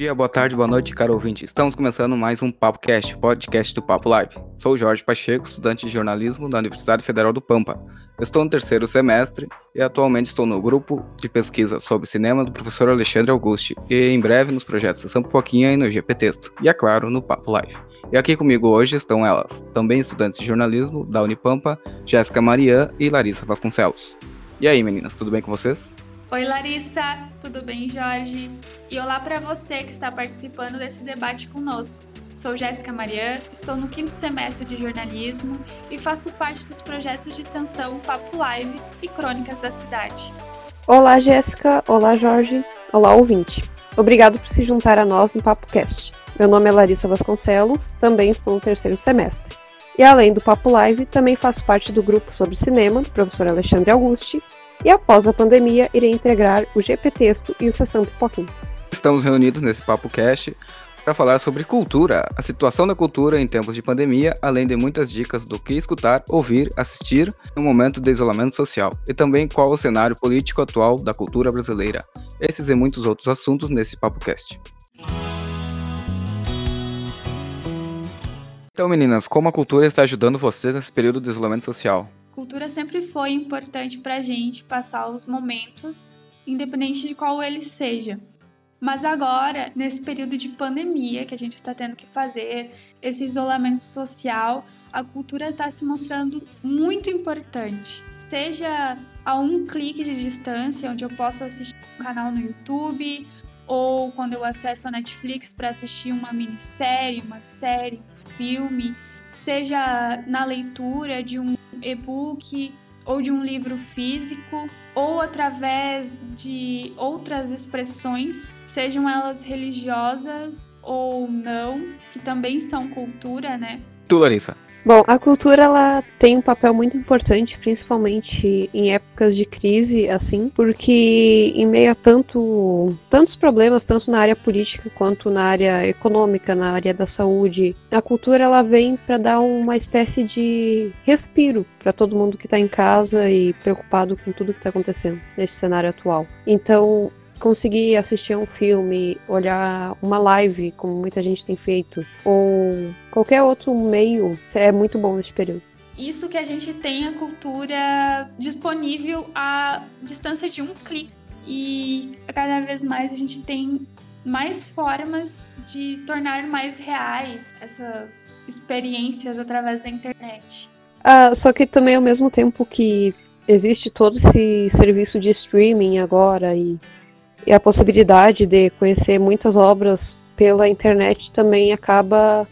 dia, boa tarde, boa noite, caro ouvinte. Estamos começando mais um Papo Cast, podcast do Papo Live. Sou Jorge Pacheco, estudante de jornalismo da Universidade Federal do Pampa. Estou no terceiro semestre e atualmente estou no grupo de pesquisa sobre cinema do professor Alexandre Augusti e em breve nos projetos Sessão Pipoquinha e no GP Texto. E é claro, no Papo Live. E aqui comigo hoje estão elas, também estudantes de jornalismo da Unipampa, Jéssica Marian e Larissa Vasconcelos. E aí, meninas, tudo bem com vocês? Oi, Larissa, tudo bem, Jorge? E olá para você que está participando desse debate conosco. Sou Jéssica Marian, estou no quinto semestre de jornalismo e faço parte dos projetos de extensão Papo Live e Crônicas da Cidade. Olá, Jéssica. Olá, Jorge. Olá, ouvinte. Obrigado por se juntar a nós no Papo Cast. Meu nome é Larissa Vasconcelos, também estou no terceiro semestre. E além do Papo Live, também faço parte do grupo sobre cinema do professor Alexandre Augusti e após a pandemia irei integrar o GP Texto e o Sessão Pipoquinha. Estamos reunidos nesse Papo Cast para falar sobre cultura, a situação da cultura em tempos de pandemia, além de muitas dicas do que escutar, ouvir, assistir no momento de isolamento social, e também qual o cenário político atual da cultura brasileira. Esses e muitos outros assuntos nesse Papo Cast. Então, meninas, como a cultura está ajudando vocês nesse período de isolamento social? Cultura sempre foi importante para a gente passar os momentos, independente de qual ele seja. Mas agora, nesse período de pandemia que a gente está tendo que fazer, esse isolamento social, a cultura está se mostrando muito importante. Seja a um clique de distância, onde eu posso assistir um canal no YouTube, ou quando eu acesso a Netflix para assistir uma minissérie, uma série, um filme, seja na leitura de um e-book ou de um livro físico, ou através de outras expressões, sejam elas religiosas ou não, que também são cultura, né? Tu, Larissa. Bom, a cultura ela tem um papel muito importante, principalmente em épocas de crise, assim, porque em meio a tanto, tantos problemas, tanto na área política quanto na área econômica, na área da saúde, a cultura ela vem para dar uma espécie de respiro para todo mundo que está em casa e preocupado com tudo que está acontecendo nesse cenário atual. Então, conseguir assistir um filme, olhar uma live, como muita gente tem feito, ou qualquer outro meio, é muito bom nesse período. Isso que a gente tem a cultura disponível à distância de um clique. E cada vez mais a gente tem mais formas de tornar mais reais essas experiências através da internet. Ah, só que também ao mesmo tempo que existe todo esse serviço de streaming agora e e a possibilidade de conhecer muitas obras pela internet também acaba.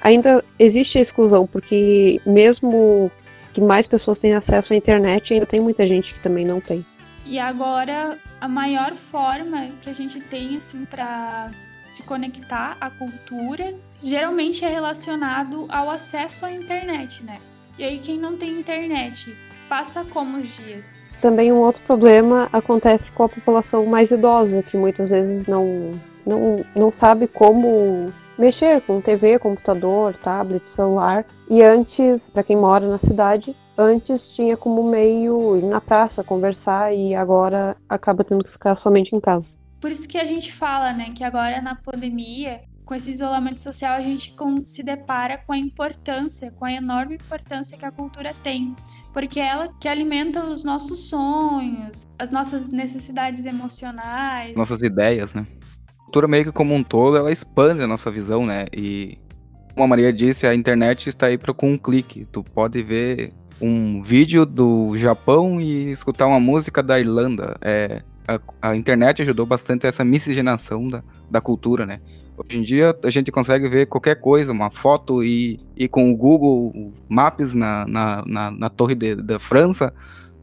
Ainda existe a exclusão, porque mesmo que mais pessoas tenham acesso à internet, ainda tem muita gente que também não tem. E agora, a maior forma que a gente tem assim, para se conectar à cultura geralmente é relacionado ao acesso à internet, né? E aí, quem não tem internet passa como os dias? Também um outro problema acontece com a população mais idosa, que muitas vezes não, não, não sabe como mexer com TV, computador, tablet, celular. E antes, para quem mora na cidade, antes tinha como meio ir na praça, conversar e agora acaba tendo que ficar somente em casa. Por isso que a gente fala, né, que agora na pandemia, com esse isolamento social, a gente se depara com a importância, com a enorme importância que a cultura tem porque é ela que alimenta os nossos sonhos, as nossas necessidades emocionais, nossas ideias, né? A cultura meio que como um todo, ela expande a nossa visão, né? E como a Maria disse, a internet está aí para com um clique. Tu pode ver um vídeo do Japão e escutar uma música da Irlanda. É, a, a internet ajudou bastante essa miscigenação da, da cultura, né? Hoje em dia a gente consegue ver qualquer coisa, uma foto e, e com o Google Maps na, na, na, na torre de, da França,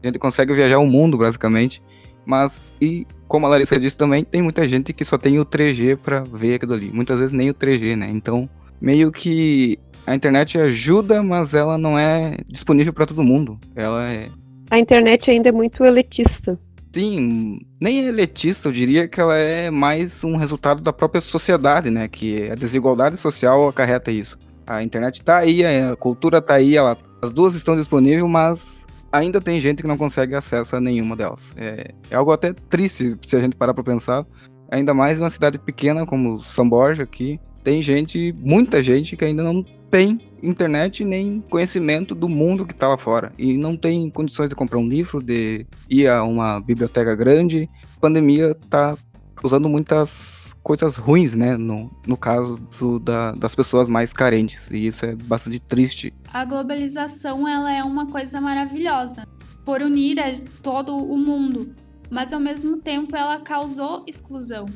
a gente consegue viajar o mundo basicamente. Mas, e como a Larissa disse também, tem muita gente que só tem o 3G para ver aquilo ali. Muitas vezes nem o 3G, né? Então, meio que a internet ajuda, mas ela não é disponível para todo mundo. Ela é. A internet ainda é muito elitista. Sim, nem é elitista, eu diria que ela é mais um resultado da própria sociedade, né? Que a desigualdade social acarreta isso. A internet tá aí, a cultura tá aí, ela, as duas estão disponíveis, mas ainda tem gente que não consegue acesso a nenhuma delas. É, é algo até triste se a gente parar para pensar, Ainda mais uma cidade pequena como São Borja aqui, tem gente, muita gente que ainda não tem internet nem conhecimento do mundo que está lá fora e não tem condições de comprar um livro, de ir a uma biblioteca grande. A pandemia está causando muitas coisas ruins, né? No, no caso do, da, das pessoas mais carentes. E isso é bastante triste. A globalização ela é uma coisa maravilhosa por unir todo o mundo, mas ao mesmo tempo ela causou exclusão.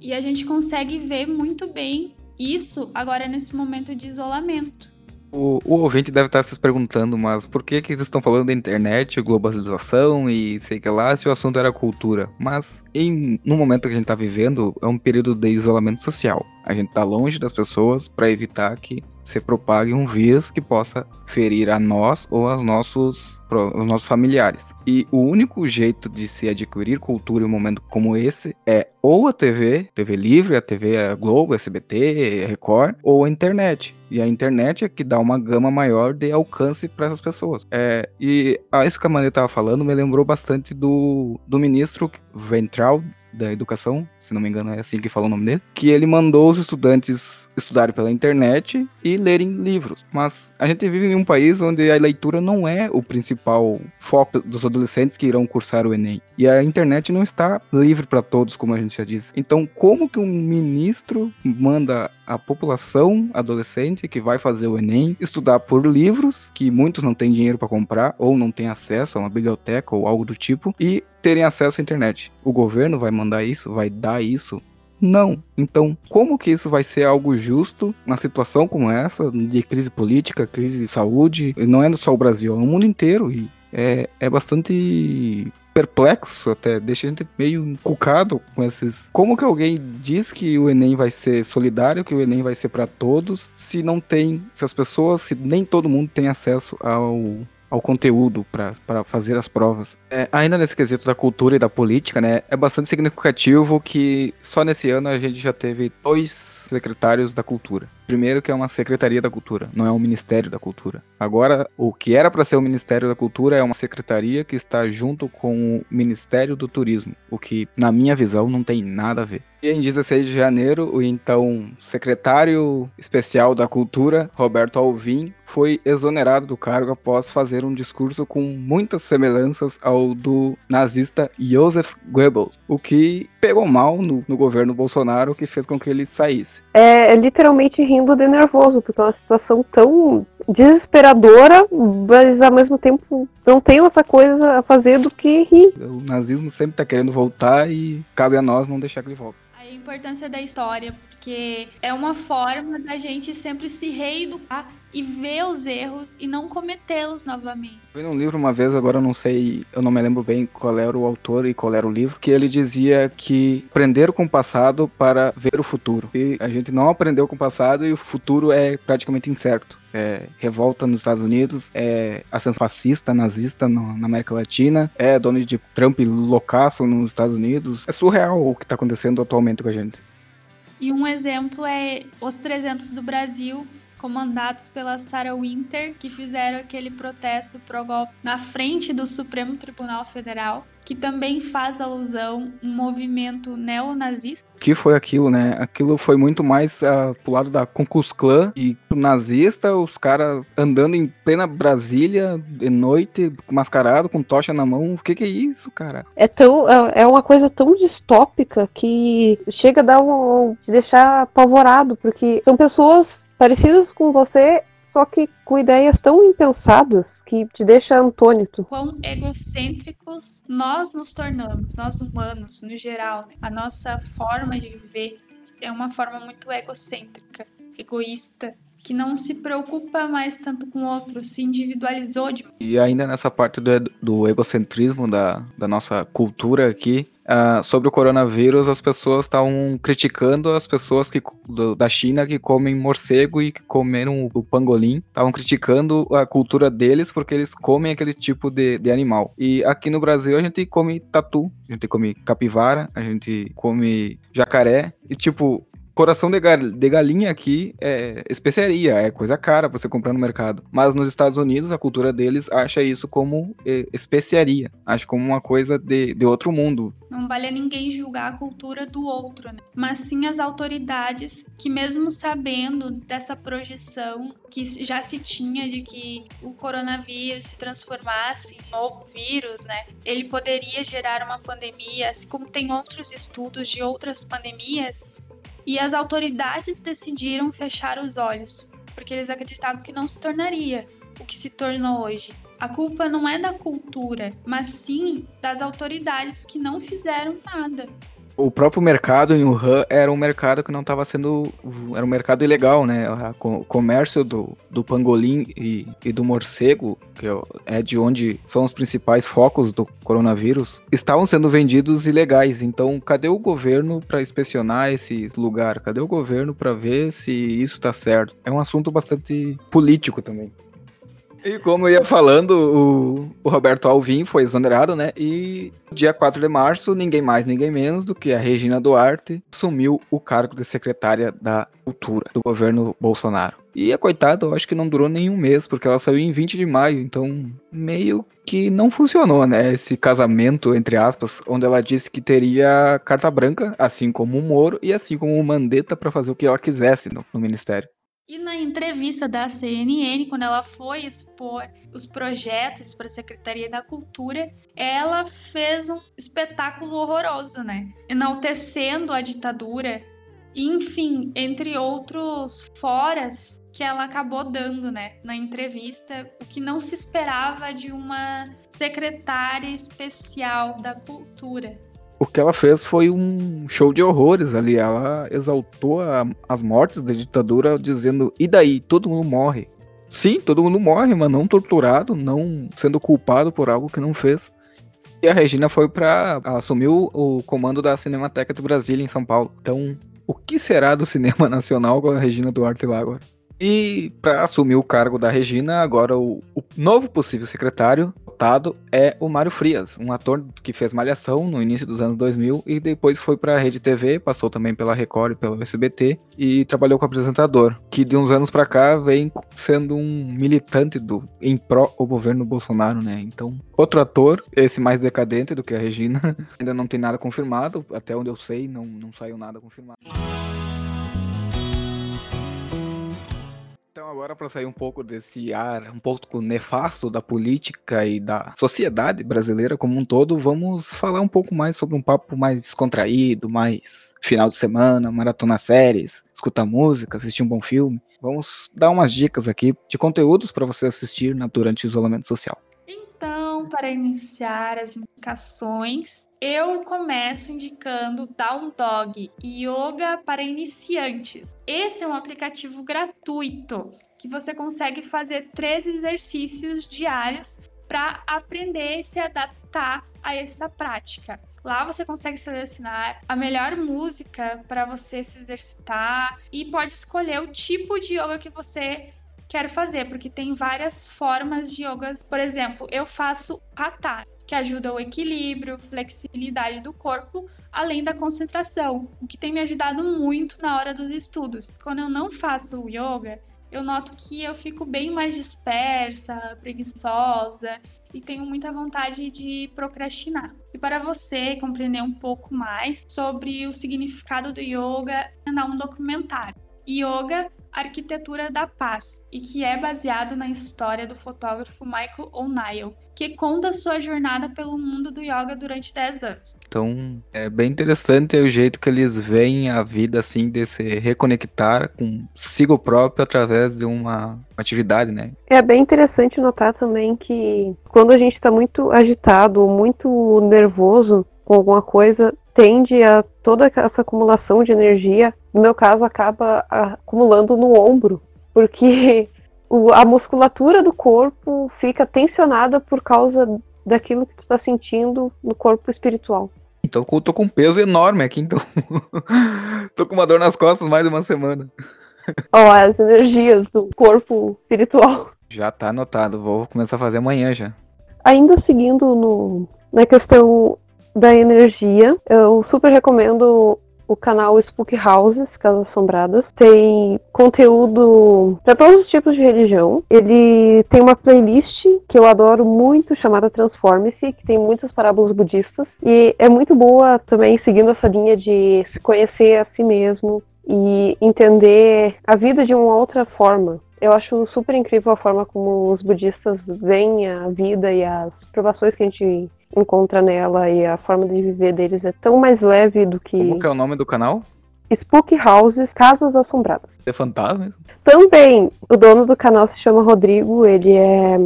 E a gente consegue ver muito bem isso agora nesse momento de isolamento. O, o ouvinte deve estar se perguntando, mas por que que eles estão falando da internet, globalização e sei que lá, se o assunto era cultura? Mas em, no momento que a gente está vivendo, é um período de isolamento social. A gente está longe das pessoas para evitar que se propague um vírus que possa ferir a nós ou aos nossos, aos nossos familiares. E o único jeito de se adquirir cultura em um momento como esse é ou a TV, TV livre, a TV a Globo, SBT, Record, ou a internet. E a internet é que dá uma gama maior de alcance para essas pessoas. É, e ah, isso que a Maria estava falando me lembrou bastante do, do ministro Ventral da Educação, se não me engano é assim que fala o nome dele, que ele mandou os estudantes estudarem pela internet e lerem livros. Mas a gente vive em um país onde a leitura não é o principal foco dos adolescentes que irão cursar o Enem. E a internet não está livre para todos, como a gente já disse. Então, como que um ministro manda a população adolescente que vai fazer o Enem estudar por livros que muitos não têm dinheiro para comprar ou não têm acesso a uma biblioteca ou algo do tipo e terem acesso à internet? O governo vai mandar isso, vai dar isso não. Então, como que isso vai ser algo justo na situação como essa, de crise política, crise de saúde? Não é só o Brasil, é o mundo inteiro. E é, é bastante perplexo até, deixa a gente meio encucado com esses. Como que alguém diz que o Enem vai ser solidário, que o Enem vai ser para todos, se não tem, se as pessoas, se nem todo mundo tem acesso ao ao conteúdo para fazer as provas. É, ainda nesse quesito da cultura e da política, né, é bastante significativo que só nesse ano a gente já teve dois secretários da cultura. Primeiro que é uma secretaria da cultura, não é um ministério da cultura. Agora, o que era para ser o Ministério da Cultura é uma secretaria que está junto com o Ministério do Turismo, o que na minha visão não tem nada a ver. E em 16 de janeiro, o então secretário especial da Cultura, Roberto Alvim, foi exonerado do cargo após fazer um discurso com muitas semelhanças ao do nazista Joseph Goebbels, o que pegou mal no, no governo Bolsonaro, que fez com que ele saísse. É, é literalmente rindo de nervoso, porque é uma situação tão desesperadora, mas ao mesmo tempo não tem outra coisa a fazer do que rir. O nazismo sempre está querendo voltar e cabe a nós não deixar que ele volte. Importância da história, porque é uma forma da gente sempre se reeducar e ver os erros e não cometê-los novamente. Eu li num livro uma vez, agora eu não sei, eu não me lembro bem qual era o autor e qual era o livro, que ele dizia que aprender com o passado para ver o futuro. E a gente não aprendeu com o passado e o futuro é praticamente incerto. É revolta nos Estados Unidos, é ascensão fascista, nazista no, na América Latina, é Donald Trump loucaço nos Estados Unidos. É surreal o que está acontecendo atualmente com a gente. E um exemplo é os 300 do Brasil, comandados pela Sarah Winter, que fizeram aquele protesto pro-golpe na frente do Supremo Tribunal Federal, que também faz alusão a um movimento neonazista. O que foi aquilo, né? Aquilo foi muito mais uh, pro lado da Klux Klan e nazista, os caras andando em plena Brasília de noite, mascarado, com tocha na mão. O que, que é isso, cara? É tão é, é uma coisa tão distópica que chega a dar um, te deixar apavorado, porque são pessoas parecidos com você, só que com ideias tão impensadas que te deixa antônito. Quão egocêntricos nós nos tornamos, nós humanos, no geral. Né? A nossa forma de viver é uma forma muito egocêntrica, egoísta, que não se preocupa mais tanto com o outro, se individualizou. De... E ainda nessa parte do, do egocentrismo da, da nossa cultura aqui, Uh, sobre o coronavírus, as pessoas estavam criticando as pessoas que, do, da China que comem morcego e que comeram o, pangolim. Estavam criticando a cultura deles porque eles comem aquele tipo de, de animal. E aqui no Brasil a gente come tatu, a gente come capivara, a gente come jacaré. E tipo, coração de, de galinha aqui é especiaria, é coisa cara pra você comprar no mercado. Mas nos Estados Unidos, a cultura deles acha isso como é, especiaria, acha como uma coisa de, de outro mundo. Não vale a ninguém julgar a cultura do outro, né? Mas sim as autoridades que, mesmo sabendo dessa projeção que já se tinha de que o coronavírus se transformasse em novo vírus, né? Ele poderia gerar uma pandemia, assim como tem outros estudos de outras pandemias, e as autoridades decidiram fechar os olhos, porque eles acreditavam que não se tornaria o que se tornou hoje. A culpa não é da cultura, mas sim das autoridades que não fizeram nada o próprio mercado em Wuhan era um mercado que não estava sendo. Era um mercado ilegal, né? O comércio do, do pangolim e, e do morcego, que é de onde são os principais focos do coronavírus, estavam sendo vendidos ilegais. Então, cadê o governo para inspecionar esse lugar? Cadê o governo para ver se isso está certo? É um assunto bastante político também. E como eu ia falando, o, o, Roberto Alvim foi exonerado, né? E dia 4 de março, ninguém mais, ninguém menos do que a Regina Duarte assumiu o cargo de secretária da Cultura do governo Bolsonaro. E a coitada, eu acho que não durou nenhum mês, porque ela saiu em 20 de maio, então meio que não funcionou, né? Esse casamento, entre aspas, onde ela disse que teria carta branca, assim como o Moro e assim como o Mandetta para fazer o que ela quisesse no, no ministério. E na entrevista da CNN, quando ela foi expor os projetos para a Secretaria da Cultura, ela fez um espetáculo horroroso, né? Enaltecendo a ditadura, enfim, entre outros foras que ela acabou dando, né, na entrevista, o que não se esperava de uma secretária especial da cultura o que ela fez foi um show de horrores ali. Ela exaltou a, as mortes da ditadura, dizendo: e daí? Todo mundo morre. Sim, todo mundo morre, mas não torturado, não sendo culpado por algo que não fez. E a Regina foi para assumir o comando da Cinemateca do Brasil em São Paulo. Então, o que será do cinema nacional com a Regina Duarte lá agora? E para assumir o cargo da Regina, agora o, o novo possível secretário votado é o Mário Frias, um ator que fez Malhação no início dos anos 2000 e depois foi para a Rede TV, passou também pela Record e pela SBT e trabalhou como apresentador, que de uns anos para cá vem sendo um militante do em pró o governo Bolsonaro, né? Então, outro ator, esse mais decadente do que a Regina, ainda não tem nada confirmado, até onde eu sei, não, não saiu nada confirmado. Então, agora para sair um pouco desse ar um pouco nefasto da política e da sociedade brasileira como um todo, vamos falar um pouco mais sobre um papo mais descontraído, mais final de semana, maratona séries, escutar música, assistir um bom filme. Vamos dar umas dicas aqui de conteúdos para você assistir durante o isolamento social. Então, para iniciar as indicações, eu começo indicando Down Dog Yoga para iniciantes. Esse é um aplicativo gratuito que você consegue fazer três exercícios diários para aprender e se adaptar a essa prática. Lá você consegue selecionar a melhor música para você se exercitar e pode escolher o tipo de yoga que você quer fazer, porque tem várias formas de yogas. Por exemplo, eu faço hatha, que ajuda o equilíbrio, flexibilidade do corpo, além da concentração, o que tem me ajudado muito na hora dos estudos. Quando eu não faço yoga, eu noto que eu fico bem mais dispersa, preguiçosa e tenho muita vontade de procrastinar. E para você compreender um pouco mais sobre o significado do yoga, é um documentário. Yoga Arquitetura da Paz, e que é baseado na história do fotógrafo Michael O'Neill, que conta sua jornada pelo mundo do yoga durante 10 anos. Então, é bem interessante o jeito que eles veem a vida assim de se reconectar consigo próprio através de uma atividade, né? É bem interessante notar também que quando a gente está muito agitado, muito nervoso com alguma coisa, tende a toda essa acumulação de energia, no meu caso, acaba acumulando no ombro, porque a musculatura do corpo fica tensionada por causa daquilo que tu está sentindo no corpo espiritual. Então eu tô com um peso enorme aqui, então. tô com uma dor nas costas mais de uma semana. Ó, as energias do corpo espiritual. Já tá anotado, vou começar a fazer amanhã já. Ainda seguindo no, na questão da energia. Eu super recomendo o canal Spook Houses, Casas Assombradas. Tem conteúdo para todos os tipos de religião. Ele tem uma playlist que eu adoro muito, chamada Transforme-se, que tem muitas parábolas budistas. E é muito boa também seguindo essa linha de se conhecer a si mesmo e entender a vida de uma outra forma. Eu acho super incrível a forma como os budistas veem a vida e as provações que a gente encontra nela e a forma de viver deles é tão mais leve do que. Como que é o nome do canal? Spook Houses, Casas Assombradas. É fantasma? Também, o dono do canal se chama Rodrigo, ele é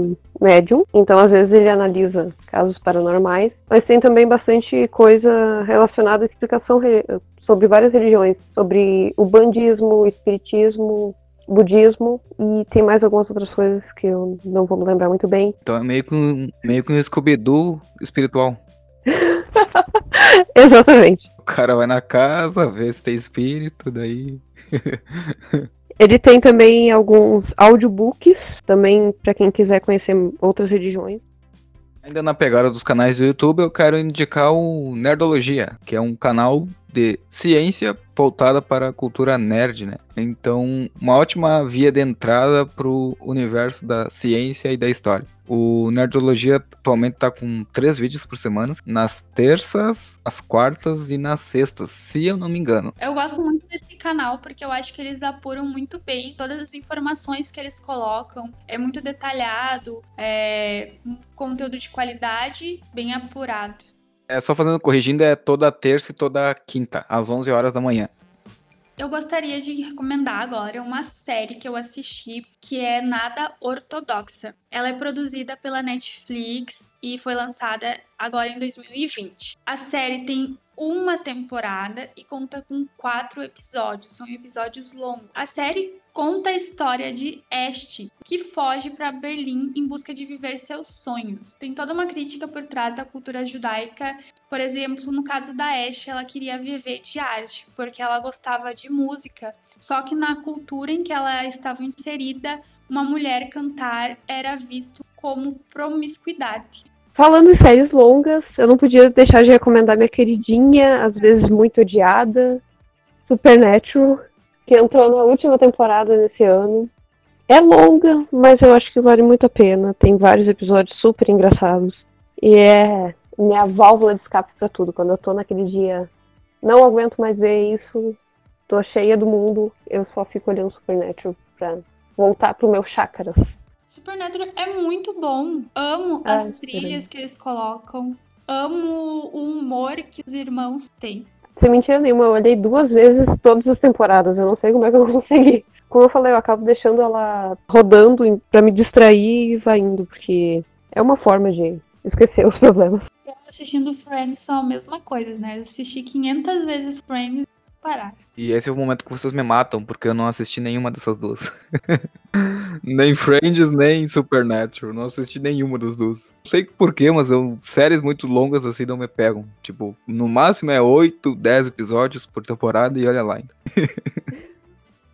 médium, então às vezes ele analisa casos paranormais, mas tem também bastante coisa relacionada à explicação sobre várias religiões, sobre o bandismo, o espiritismo, budismo e tem mais algumas outras coisas que eu não vou me lembrar muito bem. Então é meio que um, meio que um Scooby-Doo espiritual. Exatamente. O cara vai na casa, vê se tem espírito, daí. Ele tem também alguns audiobooks, também para quem quiser conhecer outras religiões. Ainda na pegada dos canais do YouTube, eu quero indicar o Nerdologia, que é um canal de ciência voltada para a cultura nerd, né? Então, uma ótima via de entrada para o universo da ciência e da história. O Nerdologia atualmente está com três vídeos por semana, nas terças, as quartas e nas sextas, se eu não me engano. Eu gosto muito desse canal porque eu acho que eles apuram muito bem todas as informações que eles colocam. É muito detalhado, é um conteúdo de qualidade, bem apurado. É, só fazendo corrigindo, é toda terça e toda quinta, às 11 horas da manhã. Eu gostaria de recomendar agora uma série que eu assisti que é Nada Ortodoxa. Ela é produzida pela Netflix e foi lançada agora em 2020. A série tem uma temporada e conta com quatro episódios. São episódios longos. A série conta a história de Este, que foge para Berlim em busca de viver seus sonhos. Tem toda uma crítica por trás da cultura judaica. Por exemplo, no caso da Este, ela queria viver de arte, porque ela gostava de música. Só que na cultura em que ela estava inserida, uma mulher cantar era visto como promiscuidade. Falando em séries longas, eu não podia deixar de recomendar minha queridinha, às vezes muito odiada, Supernatural, que entrou na última temporada desse ano. É longa, mas eu acho que vale muito a pena. Tem vários episódios super engraçados. E é minha válvula de escape para tudo. Quando eu tô naquele dia, não aguento mais ver isso, tô cheia do mundo, eu só fico olhando Supernatural pra voltar pro meu chácaras. Supernatural é muito bom. Amo Ah, as trilhas que eles colocam. Amo o humor que os irmãos têm. Sem mentira nenhuma, eu olhei duas vezes todas as temporadas. Eu não sei como é que eu consegui. Como eu falei, eu acabo deixando ela rodando pra me distrair e vai indo, porque é uma forma de esquecer os problemas. Eu assistindo Friends são a mesma coisa, né? Eu assisti 500 vezes Friends parar. E esse é o momento que vocês me matam, porque eu não assisti nenhuma dessas duas. nem Friends, nem Supernatural. Não assisti nenhuma das duas. Não sei porquê, mas eu, séries muito longas assim não me pegam. Tipo, no máximo é 8, 10 episódios por temporada e olha lá ainda.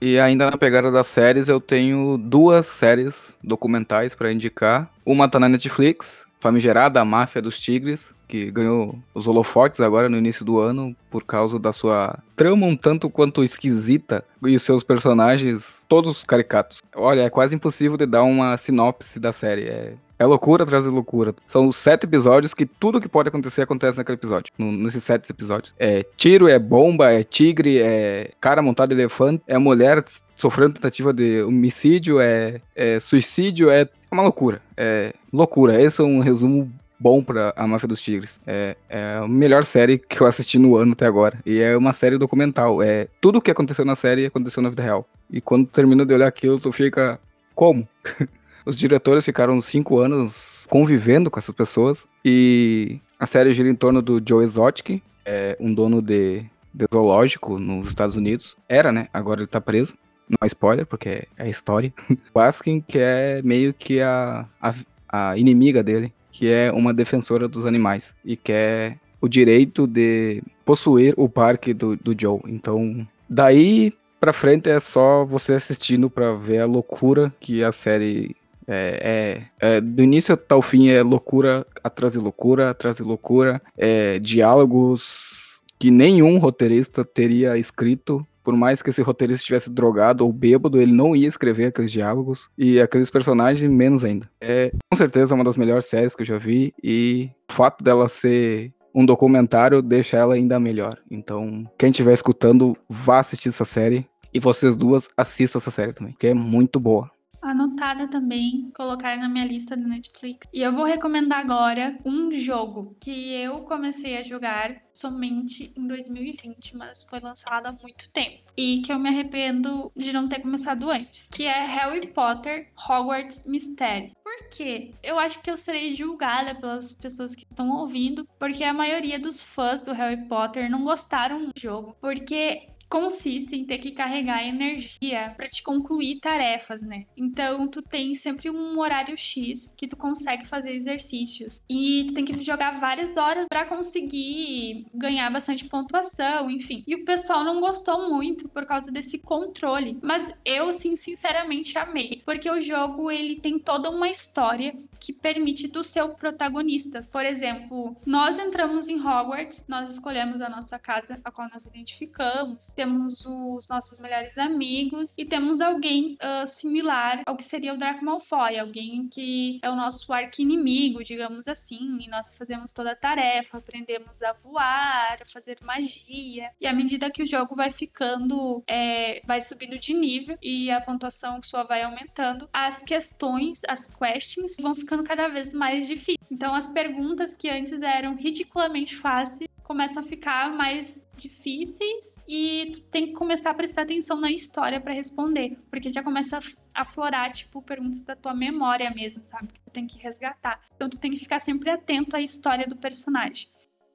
e ainda na pegada das séries, eu tenho duas séries documentais pra indicar. Uma tá na Netflix, famigerada A Máfia dos Tigres, que ganhou os holofotes agora no início do ano por causa da sua trama um tanto quanto esquisita e os seus personagens todos caricatos. Olha, é quase impossível de dar uma sinopse da série. É, é loucura atrás de loucura. São sete episódios que tudo que pode acontecer acontece naquele episódio. no- nesses sete episódios. É tiro, é bomba, é tigre, é cara montado em elefante, é mulher sofrendo tentativa de homicídio, é, é suicídio, é uma loucura. É loucura. Esse é um resumo bom pra A Máfia dos Tigres. É, é a melhor série que eu assisti no ano até agora. E é uma série documental. É tudo o que aconteceu na série aconteceu na vida real. E quando termina de olhar aquilo, tu fica. Como? Os diretores ficaram cinco anos convivendo com essas pessoas. E a série gira em torno do Joe Exotic, é um dono de, de zoológico nos Estados Unidos. Era, né? Agora ele tá preso. Não é spoiler, porque é história. Baskin, que é meio que a, a, a inimiga dele, que é uma defensora dos animais e quer o direito de possuir o parque do, do Joe. Então, daí pra frente é só você assistindo pra ver a loucura que a série é, é, é, do início até o fim é loucura atrás de loucura, atrás de loucura, é, diálogos que nenhum roteirista teria escrito. Por mais que esse roteirista estivesse drogado ou bêbado, ele não ia escrever aqueles diálogos e aqueles personagens menos ainda. É com certeza uma das melhores séries que eu já vi e o fato dela ser um documentário deixa ela ainda melhor. Então, quem estiver escutando, vá assistir essa série. E vocês duas assistam essa série também, que é muito boa anotada também, colocar na minha lista do Netflix. E eu vou recomendar agora um jogo que eu comecei a jogar somente em 2020, mas foi lançado há muito tempo. E que eu me arrependo de não ter começado antes, que é Harry Potter Hogwarts Mystery. Por quê? Eu acho que eu serei julgada pelas pessoas que estão ouvindo, porque a maioria dos fãs do Harry Potter não gostaram do jogo, porque consiste em ter que carregar energia para te concluir tarefas, né? Então tu tem sempre um horário X que tu consegue fazer exercícios e tu tem que jogar várias horas para conseguir ganhar bastante pontuação, enfim. E o pessoal não gostou muito por causa desse controle, mas eu sim sinceramente amei, porque o jogo ele tem toda uma história que permite tu ser o protagonista. Por exemplo, nós entramos em Hogwarts, nós escolhemos a nossa casa a qual nós identificamos, temos os nossos melhores amigos e temos alguém uh, similar ao que seria o Draco Malfoy, alguém que é o nosso arqui-inimigo, digamos assim, e nós fazemos toda a tarefa, aprendemos a voar, a fazer magia, e à medida que o jogo vai ficando, é, vai subindo de nível e a pontuação sua vai aumentando, as questões, as questions vão ficando cada vez mais difíceis. Então as perguntas que antes eram ridiculamente fáceis começam a ficar mais difíceis e tu tem que começar a prestar atenção na história para responder, porque já começa a aflorar, tipo, perguntas da tua memória mesmo, sabe? Que tu tem que resgatar. Então tu tem que ficar sempre atento à história do personagem.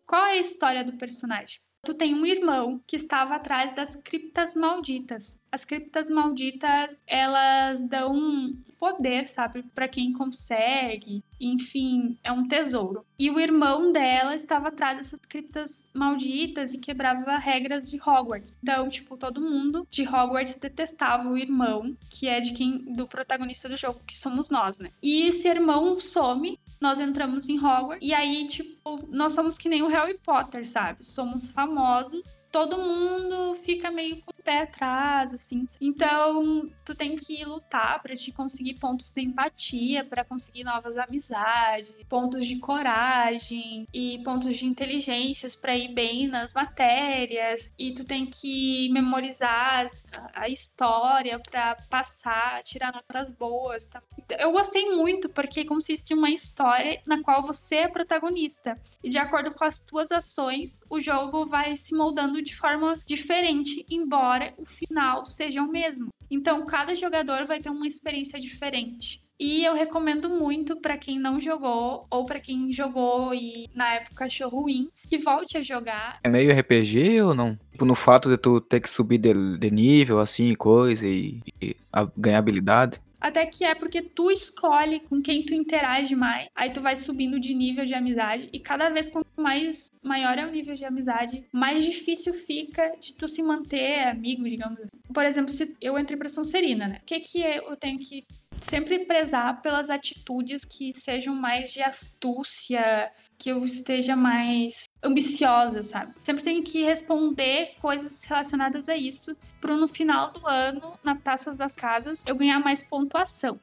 Qual é a história do personagem? Tu tem um irmão que estava atrás das criptas malditas. As criptas malditas, elas dão poder, sabe, para quem consegue. Enfim, é um tesouro. E o irmão dela estava atrás dessas criptas malditas e quebrava regras de Hogwarts. Então, tipo, todo mundo de Hogwarts detestava o irmão, que é de quem do protagonista do jogo, que somos nós, né? E esse irmão some, nós entramos em Hogwarts e aí, tipo, nós somos que nem o Harry Potter, sabe? Somos famosos todo mundo fica meio com o pé atrás, assim. Então, tu tem que lutar para te conseguir pontos de empatia, para conseguir novas amizades, pontos de coragem e pontos de inteligências para ir bem nas matérias. E tu tem que memorizar a história para passar, tirar notas boas. Tá? Eu gostei muito porque consiste em uma história na qual você é protagonista. E de acordo com as tuas ações, o jogo vai se moldando de forma diferente, embora o final seja o mesmo. Então, cada jogador vai ter uma experiência diferente. E eu recomendo muito para quem não jogou ou para quem jogou e na época achou ruim, que volte a jogar. É meio RPG ou não? Tipo, no fato de tu ter que subir de, de nível, assim, coisa e, e ganhar habilidade? Até que é porque tu escolhe com quem tu interage mais, aí tu vai subindo de nível de amizade e cada vez quanto mais maior é o nível de amizade, mais difícil fica de tu se manter amigo, digamos assim. Por exemplo, se eu entrei pra Sonserina, né? O que que eu tenho que sempre prezar pelas atitudes que sejam mais de astúcia, que eu esteja mais ambiciosa, sabe? Sempre tenho que responder coisas relacionadas a isso para no final do ano, na Taças das Casas, eu ganhar mais pontuação.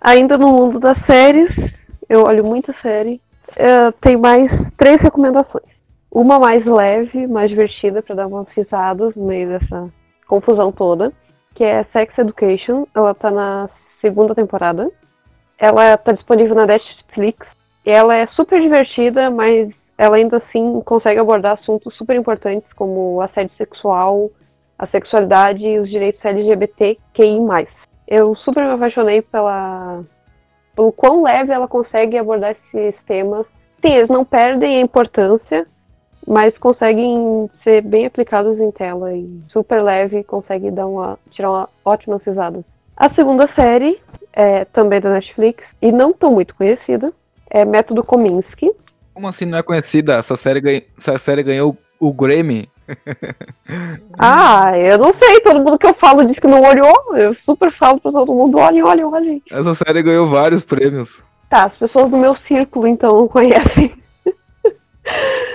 Ainda no mundo das séries, eu olho muita série. Uh, tem mais três recomendações. Uma mais leve, mais divertida, para dar umas risadas no meio dessa confusão toda, que é Sex Education. Ela tá na segunda temporada. Ela tá disponível na Netflix ela é super divertida, mas ela ainda assim consegue abordar assuntos super importantes como assédio sexual, a sexualidade e os direitos LGBTQI+. Eu super me apaixonei pela pelo quão leve ela consegue abordar esses temas. Sim, eles não perdem a importância, mas conseguem ser bem aplicados em tela e super leve, consegue dar uma tirar uma ótimas risadas. A segunda série é também da Netflix e não tão muito conhecida, é Método Kominsky. Como assim não é conhecida? Essa série, ganha, essa série ganhou o Grammy. ah, eu não sei, todo mundo que eu falo diz que não olhou. Eu super falo pra todo mundo, olhem, olhem, olhem. Essa série ganhou vários prêmios. Tá, as pessoas do meu círculo então não conhecem.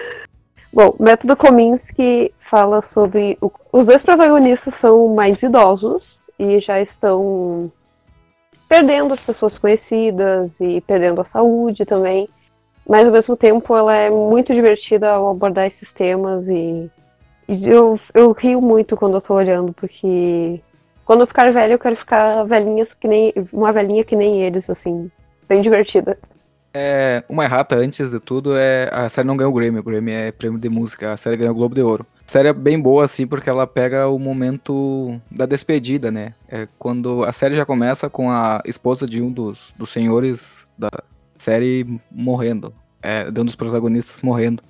Bom, Método Kominsky fala sobre. O... Os dois protagonistas são mais idosos e já estão perdendo as pessoas conhecidas e perdendo a saúde também. Mas ao mesmo tempo ela é muito divertida ao abordar esses temas e, e eu, eu rio muito quando eu tô olhando, porque quando eu ficar velha eu quero ficar velhinha que nem. uma velhinha que nem eles, assim. Bem divertida. É, uma errata antes de tudo é a série não ganhou o Grammy, o Grammy é prêmio de música, a série ganhou o Globo de Ouro. A série é bem boa assim porque ela pega o momento da despedida, né? É quando a série já começa com a esposa de um dos, dos senhores da série morrendo, é, de um dos protagonistas morrendo.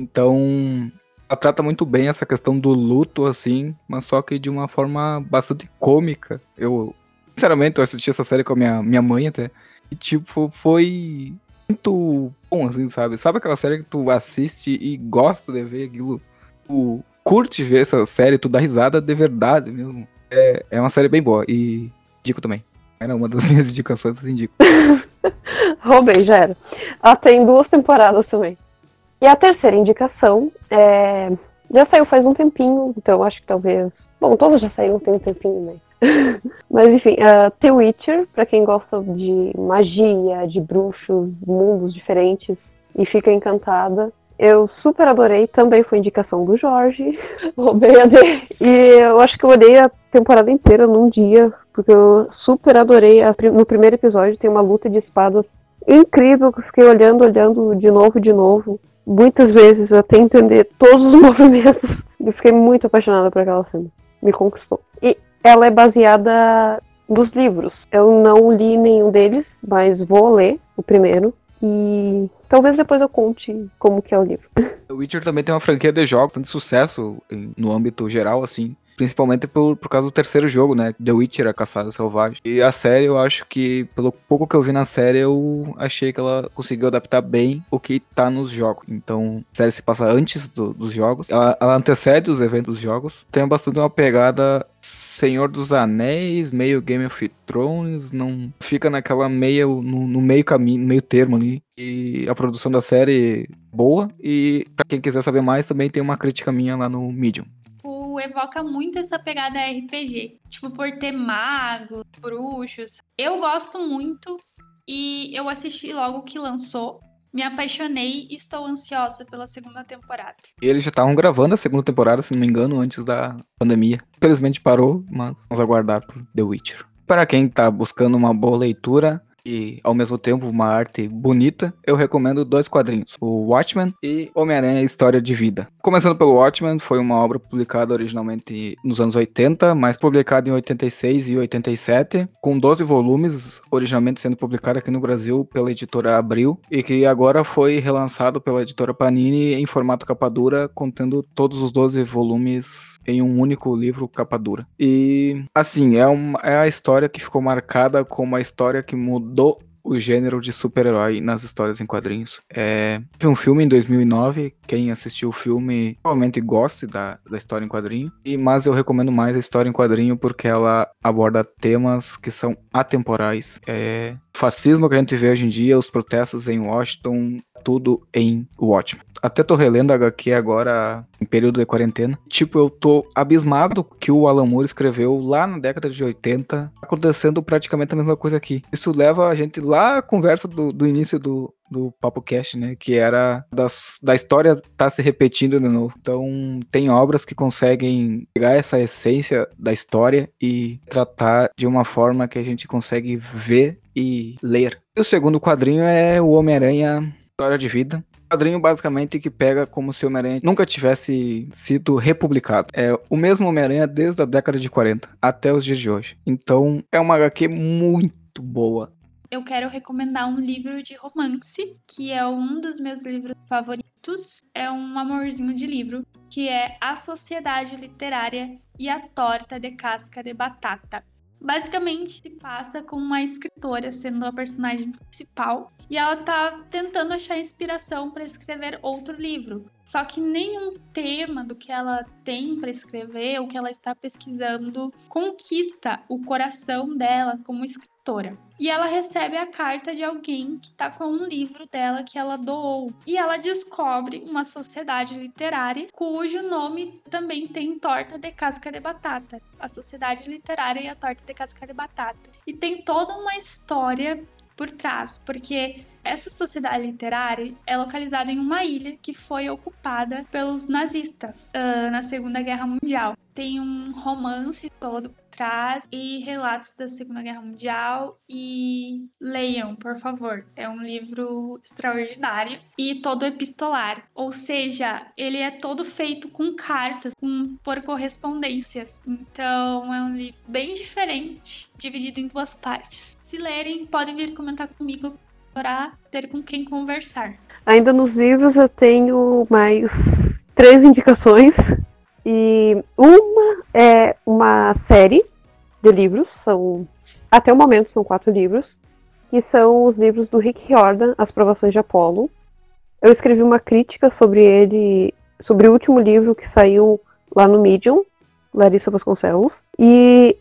Então, ela trata muito bem essa questão do luto assim, mas só que de uma forma bastante cômica. Eu, sinceramente, eu assisti essa série com a minha, minha mãe até. E, tipo, foi muito bom, assim, sabe? Sabe aquela série que tu assiste e gosta de ver aquilo? Tu curte ver essa série, tu dá risada de verdade mesmo. É, é uma série bem boa e indico também. Era uma das minhas indicações, mas indico. Roubei, já era. Ela tem duas temporadas também. E a terceira indicação é... já saiu faz um tempinho, então acho que talvez. Bom, todos já saíram tem um tempinho, né? Mas enfim, uh, The Witcher, para quem gosta de magia, de bruxos, mundos diferentes e fica encantada. Eu super adorei, também foi indicação do Jorge. Roubei a. E eu acho que eu olhei a temporada inteira num dia, porque eu super adorei. A, no primeiro episódio tem uma luta de espadas incrível, que eu fiquei olhando, olhando de novo, de novo. Muitas vezes até entender todos os movimentos. Eu fiquei muito apaixonada por aquela cena. Me conquistou. E ela é baseada nos livros. Eu não li nenhum deles, mas vou ler o primeiro. E talvez depois eu conte como que é o livro. O Witcher também tem uma franquia de jogos, tanto sucesso no âmbito geral, assim. Principalmente por, por causa do terceiro jogo, né? The Witcher, a Caçada Selvagem. E a série, eu acho que, pelo pouco que eu vi na série, eu achei que ela conseguiu adaptar bem o que tá nos jogos. Então, a série se passa antes do, dos jogos. Ela, ela antecede os eventos dos jogos. Tem bastante uma pegada Senhor dos Anéis, meio Game of Thrones, não fica naquela meio no, no meio caminho, meio termo ali. E a produção da série boa e para quem quiser saber mais também tem uma crítica minha lá no Medium. Evoca muito essa pegada RPG, tipo por ter magos, bruxos. Eu gosto muito e eu assisti logo que lançou me apaixonei e estou ansiosa pela segunda temporada. E eles já estavam gravando a segunda temporada, se não me engano, antes da pandemia. Infelizmente parou, mas vamos aguardar por The Witcher. Para quem está buscando uma boa leitura, e ao mesmo tempo uma arte bonita, eu recomendo dois quadrinhos: o Watchmen e Homem-Aranha História de Vida. Começando pelo Watchmen, foi uma obra publicada originalmente nos anos 80, mas publicada em 86 e 87, com 12 volumes, originalmente sendo publicada aqui no Brasil pela editora Abril, e que agora foi relançado pela editora Panini em formato capa dura, contendo todos os 12 volumes em um único livro capa dura. E assim, é, uma, é a história que ficou marcada como a história que mudou o gênero de super-herói nas histórias em quadrinhos. É um filme em 2009, quem assistiu o filme provavelmente goste da, da história em quadrinho, e, mas eu recomendo mais a história em quadrinho porque ela aborda temas que são atemporais. É, fascismo que a gente vê hoje em dia, os protestos em Washington, tudo em Watchmen. Até tô relendo a HQ agora em período de quarentena. Tipo, eu tô abismado que o Alan Moore escreveu lá na década de 80, acontecendo praticamente a mesma coisa aqui. Isso leva a gente lá à conversa do, do início do, do Papo Cast, né? Que era das, da história tá se repetindo de novo. Então, tem obras que conseguem pegar essa essência da história e tratar de uma forma que a gente consegue ver e ler. E o segundo quadrinho é o Homem-Aranha História de Vida. Quadrinho basicamente que pega como se o Homem-Aranha nunca tivesse sido republicado. É o mesmo Homem-Aranha desde a década de 40 até os dias de hoje. Então é uma HQ muito boa. Eu quero recomendar um livro de romance, que é um dos meus livros favoritos. É um amorzinho de livro, que é A Sociedade Literária e a Torta de Casca de Batata. Basicamente, se passa com uma escritora sendo a personagem principal e ela tá tentando achar inspiração para escrever outro livro. Só que nenhum tema do que ela tem para escrever, o que ela está pesquisando, conquista o coração dela como escritora E ela recebe a carta de alguém que está com um livro dela que ela doou. E ela descobre uma sociedade literária cujo nome também tem torta de casca de batata. A Sociedade Literária e a Torta de Casca de Batata. E tem toda uma história por trás, porque essa sociedade literária é localizada em uma ilha que foi ocupada pelos nazistas uh, na Segunda Guerra Mundial. Tem um romance todo por trás e relatos da Segunda Guerra Mundial e leiam, por favor. É um livro extraordinário e todo epistolar, ou seja, ele é todo feito com cartas, com, por correspondências. Então é um livro bem diferente, dividido em duas partes. Se lerem, podem vir comentar comigo para ter com quem conversar. Ainda nos livros eu tenho mais três indicações. E uma é uma série de livros, são até o momento são quatro livros, que são os livros do Rick Riordan, As Provações de Apolo. Eu escrevi uma crítica sobre ele, sobre o último livro que saiu lá no Medium, Larissa Vasconcelos. E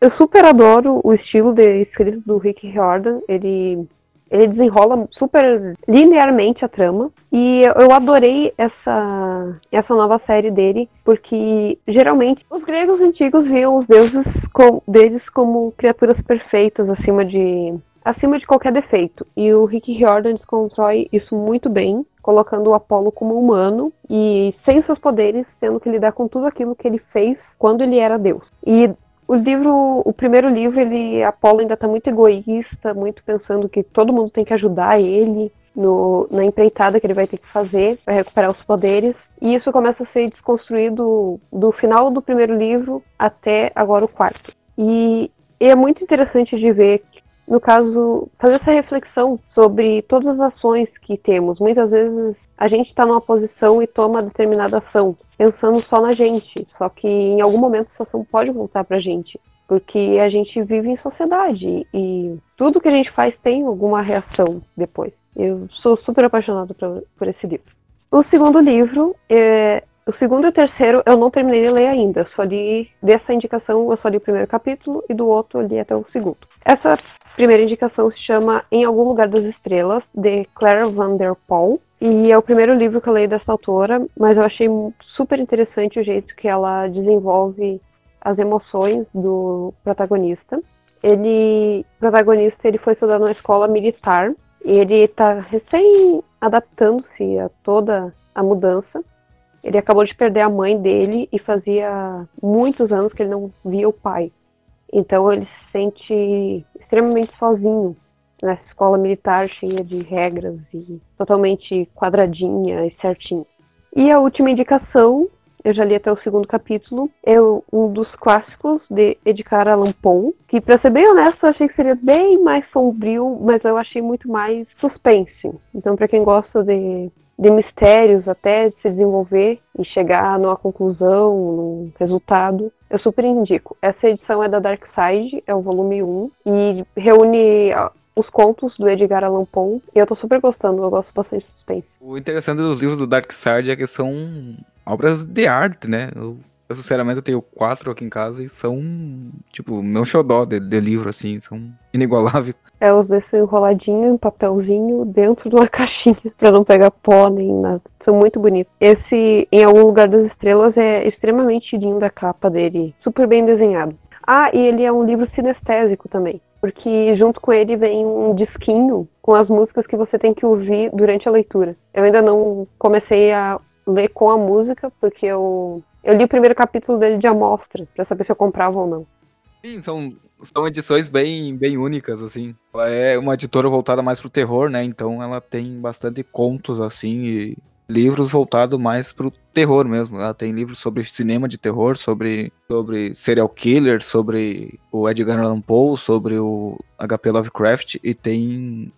eu super adoro o estilo de escrita do Rick Riordan. Ele ele desenrola super linearmente a trama. E eu adorei essa, essa nova série dele, porque geralmente os gregos antigos viam os deuses com, deles como criaturas perfeitas acima de acima de qualquer defeito. E o Rick Riordan desconstrói isso muito bem, colocando o Apolo como humano e sem seus poderes, tendo que lidar com tudo aquilo que ele fez quando ele era Deus. E o livro, o primeiro livro, ele Apolo ainda está muito egoísta, muito pensando que todo mundo tem que ajudar ele no, na empreitada que ele vai ter que fazer para recuperar os poderes. E isso começa a ser desconstruído do final do primeiro livro até agora o quarto. E, e é muito interessante de ver no caso, fazer essa reflexão sobre todas as ações que temos. Muitas vezes a gente está numa posição e toma determinada ação, pensando só na gente, só que em algum momento essa ação pode voltar para a gente, porque a gente vive em sociedade e tudo que a gente faz tem alguma reação depois. Eu sou super apaixonada por, por esse livro. O segundo livro é o segundo e o terceiro eu não terminei de ler ainda. Só li dessa indicação, eu só li o primeiro capítulo e do outro eu li até o segundo. Essa primeira indicação se chama Em Algum Lugar das Estrelas, de Claire Van Der Poel. E é o primeiro livro que eu leio dessa autora, mas eu achei super interessante o jeito que ela desenvolve as emoções do protagonista. Ele, o protagonista, ele foi estudar numa escola militar e ele está recém adaptando-se a toda a mudança. Ele acabou de perder a mãe dele e fazia muitos anos que ele não via o pai. Então ele se sente extremamente sozinho nessa escola militar cheia de regras e totalmente quadradinha e certinha. E a última indicação, eu já li até o segundo capítulo, é um dos clássicos de Edgar Allan Poe, que para ser bem honesto, eu achei que seria bem mais sombrio, mas eu achei muito mais suspense. Então para quem gosta de de mistérios até se desenvolver e chegar numa conclusão, num resultado, eu super indico. Essa edição é da Dark Side, é o volume 1, e reúne os contos do Edgar Allan Poe, e eu tô super gostando, eu gosto bastante de suspense. O interessante dos livros do Dark Side é que são obras de arte, né? Eu, eu sinceramente eu tenho quatro aqui em casa e são, tipo, meu xodó de, de livro, assim, são inigualáveis. É, os desse enroladinho em papelzinho dentro de uma caixinha, pra não pegar pó nem nada. São muito bonitos. Esse, em algum lugar das estrelas, é extremamente lindo a capa dele, super bem desenhado. Ah, e ele é um livro sinestésico também, porque junto com ele vem um disquinho com as músicas que você tem que ouvir durante a leitura. Eu ainda não comecei a ler com a música, porque eu, eu li o primeiro capítulo dele de amostra, para saber se eu comprava ou não. Sim, são, são edições bem, bem únicas, assim. Ela é uma editora voltada mais pro terror, né? Então ela tem bastante contos, assim, e livros voltados mais pro terror mesmo. Ela tem livros sobre cinema de terror, sobre, sobre serial killer, sobre o Edgar Allan Poe, sobre o HP Lovecraft e tem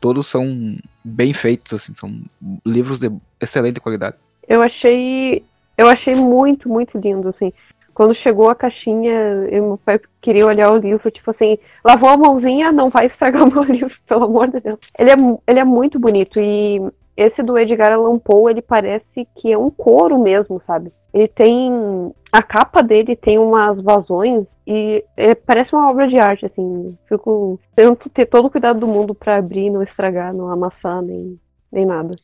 todos são bem feitos assim, são livros de excelente qualidade. Eu achei eu achei muito, muito lindo assim. Quando chegou a caixinha, eu, meu pai queria olhar o livro, tipo assim, lavou a mãozinha, não vai estragar o meu livro, pelo amor de Deus. Ele é, ele é muito bonito e esse do Edgar Allan Poe, ele parece que é um couro mesmo, sabe? Ele tem. A capa dele tem umas vazões E é, parece uma obra de arte, assim. Fico tento ter todo o cuidado do mundo para abrir, não estragar, não amassar, nem, nem nada.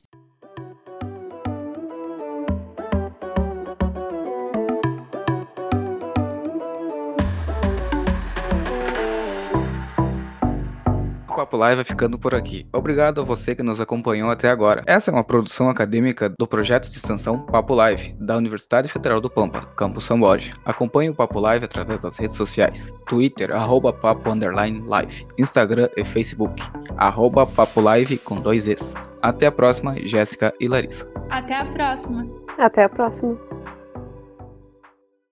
Papo Live vai ficando por aqui. Obrigado a você que nos acompanhou até agora. Essa é uma produção acadêmica do projeto de extensão Papo Live, da Universidade Federal do Pampa, Campus São Borja. Acompanhe o Papo Live através das redes sociais, Twitter, arroba papo underline live, Instagram e Facebook, arroba papo live com dois Es. Até a próxima, Jéssica e Larissa. Até a próxima. Até a próxima.